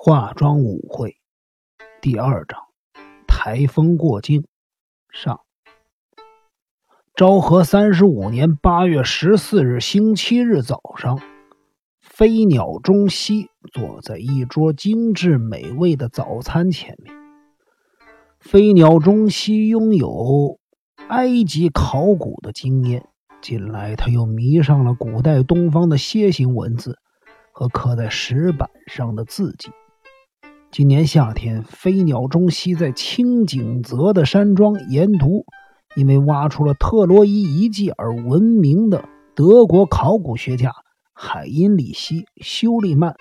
化妆舞会第二章：台风过境上。昭和三十五年八月十四日星期日早上，飞鸟中西坐在一桌精致美味的早餐前面。飞鸟中西拥有埃及考古的经验，近来他又迷上了古代东方的楔形文字和刻在石板上的字迹。今年夏天，飞鸟中西在清景泽的山庄沿途，因为挖出了特洛伊遗迹而闻名的德国考古学家海因里希·休利曼，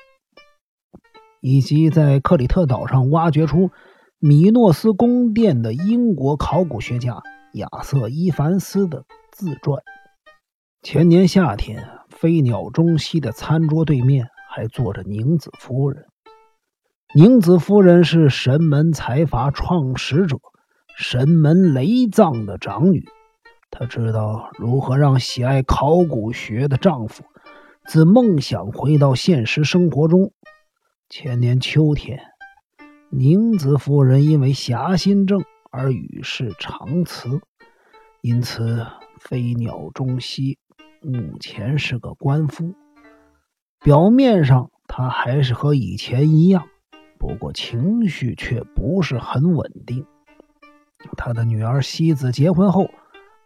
以及在克里特岛上挖掘出米诺斯宫殿的英国考古学家亚瑟·伊凡斯的自传。前年夏天，飞鸟中西的餐桌对面还坐着宁子夫人。宁子夫人是神门财阀创始者神门雷藏的长女，她知道如何让喜爱考古学的丈夫自梦想回到现实生活中。前年秋天，宁子夫人因为狭心症而与世长辞，因此飞鸟中西目前是个官夫。表面上，他还是和以前一样。不过情绪却不是很稳定。他的女儿西子结婚后，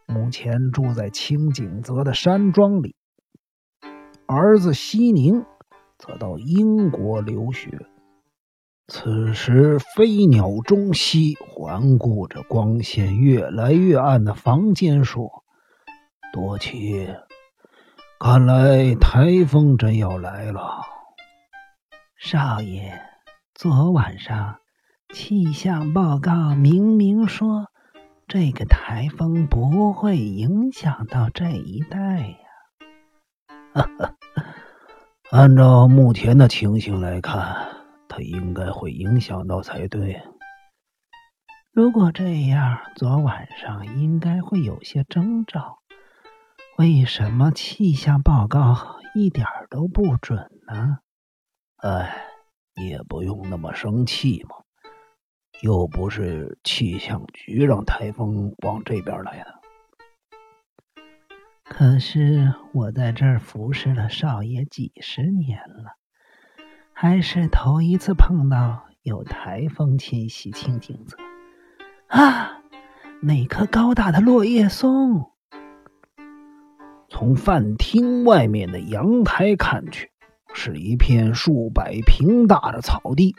目前住在清景泽的山庄里。儿子西宁则到英国留学。此时，飞鸟中西环顾着光线越来越暗的房间，说：“多奇，看来台风真要来了。”少爷。昨晚上气象报告明明说，这个台风不会影响到这一带呀。按照目前的情形来看，它应该会影响到才对。如果这样，昨晚上应该会有些征兆。为什么气象报告一点都不准呢？哎。也不用那么生气嘛，又不是气象局让台风往这边来的。可是我在这儿服侍了少爷几十年了，还是头一次碰到有台风侵袭清景泽。啊，那棵高大的落叶松，从饭厅外面的阳台看去。是一片数百平大的草地，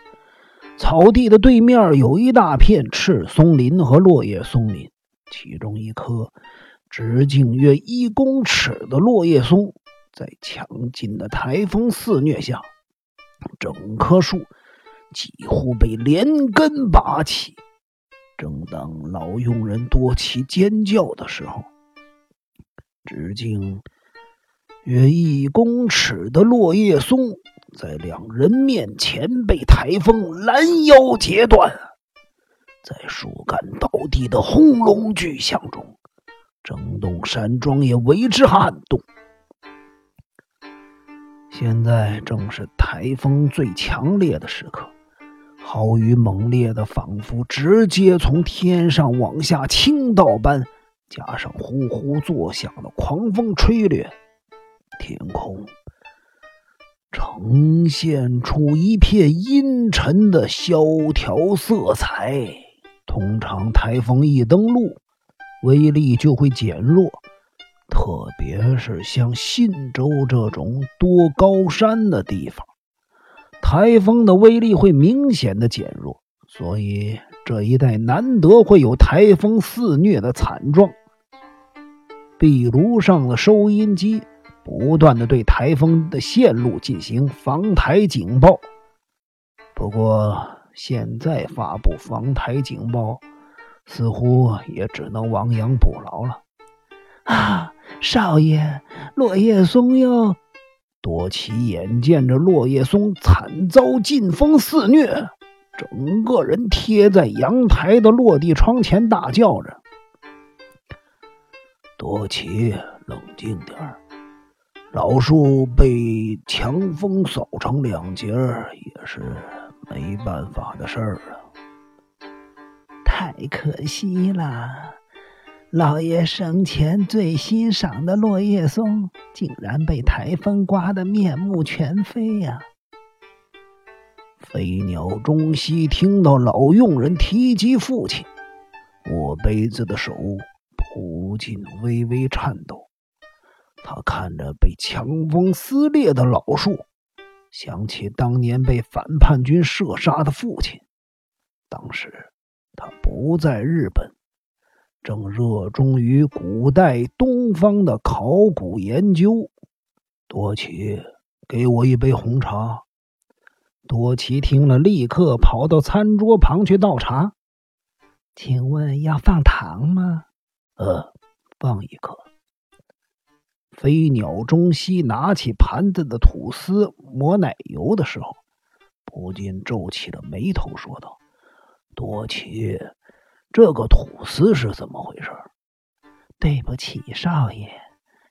草地的对面有一大片赤松林和落叶松林，其中一棵直径约一公尺的落叶松，在强劲的台风肆虐下，整棵树几乎被连根拔起。正当老佣人多奇尖叫的时候，直径。约一公尺的落叶松，在两人面前被台风拦腰截断，在树干倒地的轰隆巨响中，整栋山庄也为之撼动。现在正是台风最强烈的时刻，豪雨猛烈的，仿佛直接从天上往下倾倒般，加上呼呼作响的狂风吹掠。天空呈现出一片阴沉的萧条色彩。通常台风一登陆，威力就会减弱，特别是像信州这种多高山的地方，台风的威力会明显的减弱。所以这一带难得会有台风肆虐的惨状。壁炉上的收音机。不断的对台风的线路进行防台警报，不过现在发布防台警报，似乎也只能亡羊补牢了。啊，少爷，落叶松哟！多奇眼见着落叶松惨遭劲风肆虐，整个人贴在阳台的落地窗前大叫着：“多奇，冷静点儿。”老树被强风扫成两截，也是没办法的事儿啊。太可惜了，老爷生前最欣赏的落叶松，竟然被台风刮得面目全非呀！飞鸟中西听到老佣人提及父亲，握杯子的手不禁微微颤抖。他看着被强风撕裂的老树，想起当年被反叛军射杀的父亲。当时他不在日本，正热衷于古代东方的考古研究。多奇，给我一杯红茶。多奇听了，立刻跑到餐桌旁去倒茶。请问要放糖吗？呃，放一颗。飞鸟中西拿起盘子的吐司抹奶油的时候，不禁皱起了眉头，说道：“多奇，这个吐司是怎么回事？”“对不起，少爷，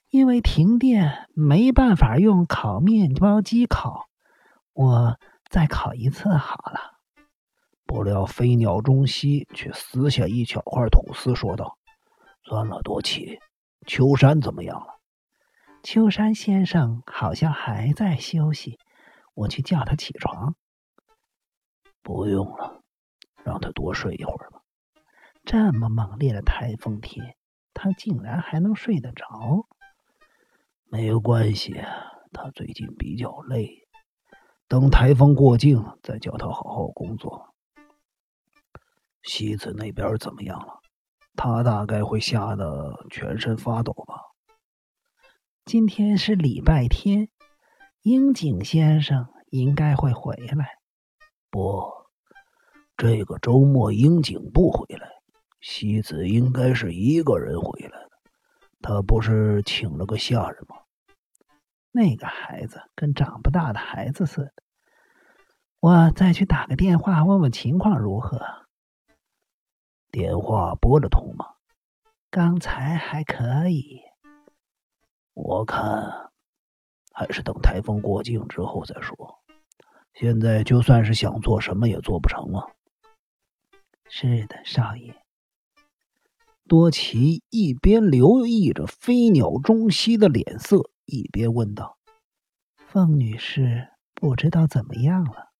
因为停电，没办法用烤面包机烤，我再烤一次好了。”不料飞鸟中西却撕下一小块吐司，说道：“算了，多奇，秋山怎么样了？”秋山先生好像还在休息，我去叫他起床。不用了，让他多睡一会儿吧。这么猛烈的台风天，他竟然还能睡得着？没有关系，他最近比较累，等台风过境再叫他好好工作。西子那边怎么样了？他大概会吓得全身发抖吧。今天是礼拜天，樱井先生应该会回来。不，这个周末樱井不回来，西子应该是一个人回来的。他不是请了个下人吗？那个孩子跟长不大的孩子似的。我再去打个电话问问情况如何。电话拨得通吗？刚才还可以。我看还是等台风过境之后再说。现在就算是想做什么也做不成了。是的，少爷。多奇一边留意着飞鸟中西的脸色，一边问道：“凤女士不知道怎么样了？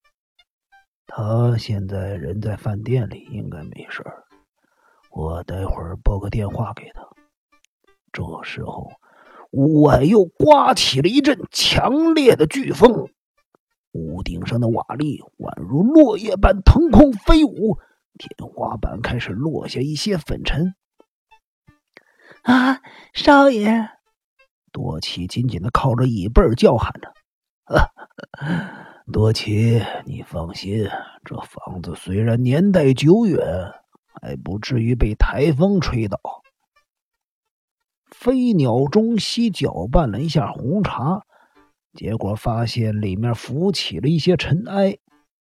她现在人在饭店里，应该没事儿。我待会儿拨个电话给她。”这时候。屋外又刮起了一阵强烈的飓风，屋顶上的瓦砾宛如落叶般腾空飞舞，天花板开始落下一些粉尘。啊，少爷！多奇紧紧的靠着椅背叫喊着：“多奇，你放心，这房子虽然年代久远，还不至于被台风吹倒。”飞鸟中西搅拌了一下红茶，结果发现里面浮起了一些尘埃，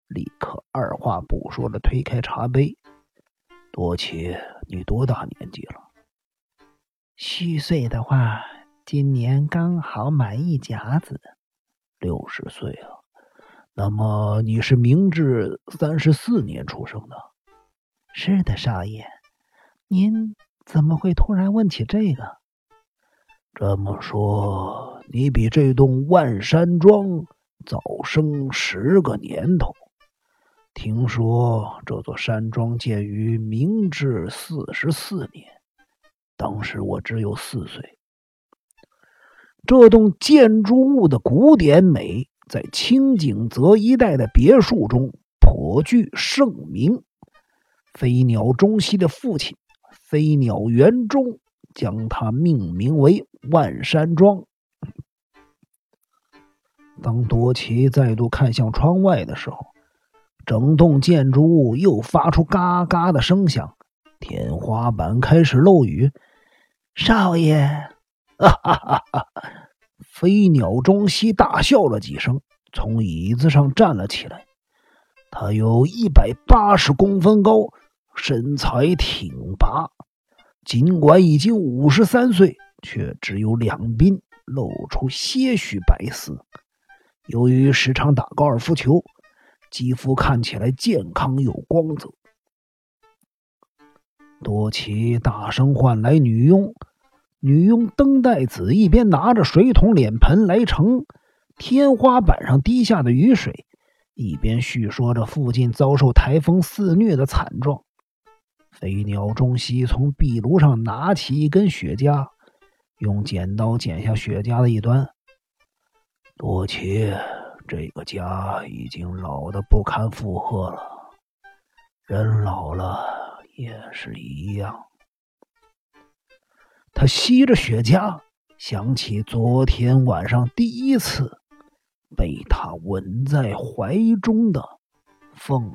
立刻二话不说的推开茶杯。多奇，你多大年纪了？虚岁的话，今年刚好满一甲子，六十岁了。那么你是明治三十四年出生的？是的，少爷。您怎么会突然问起这个？这么说，你比这栋万山庄早生十个年头。听说这座山庄建于明治四十四年，当时我只有四岁。这栋建筑物的古典美，在清景泽一带的别墅中颇具盛名。飞鸟中西的父亲飞鸟园中。将它命名为万山庄。当多奇再度看向窗外的时候，整栋建筑物又发出嘎嘎的声响，天花板开始漏雨。少爷，哈哈哈！飞鸟中西大笑了几声，从椅子上站了起来。他有一百八十公分高，身材挺拔。尽管已经五十三岁，却只有两鬓露出些许白丝。由于时常打高尔夫球，肌肤看起来健康有光泽。多奇大声唤来女佣，女佣登带子一边拿着水桶、脸盆来盛天花板上滴下的雨水，一边叙说着附近遭受台风肆虐的惨状。飞鸟中西从壁炉上拿起一根雪茄，用剪刀剪下雪茄的一端。多奇，这个家已经老得不堪负荷了，人老了。也是一样。他吸着雪茄，想起昨天晚上第一次被他吻在怀中的凤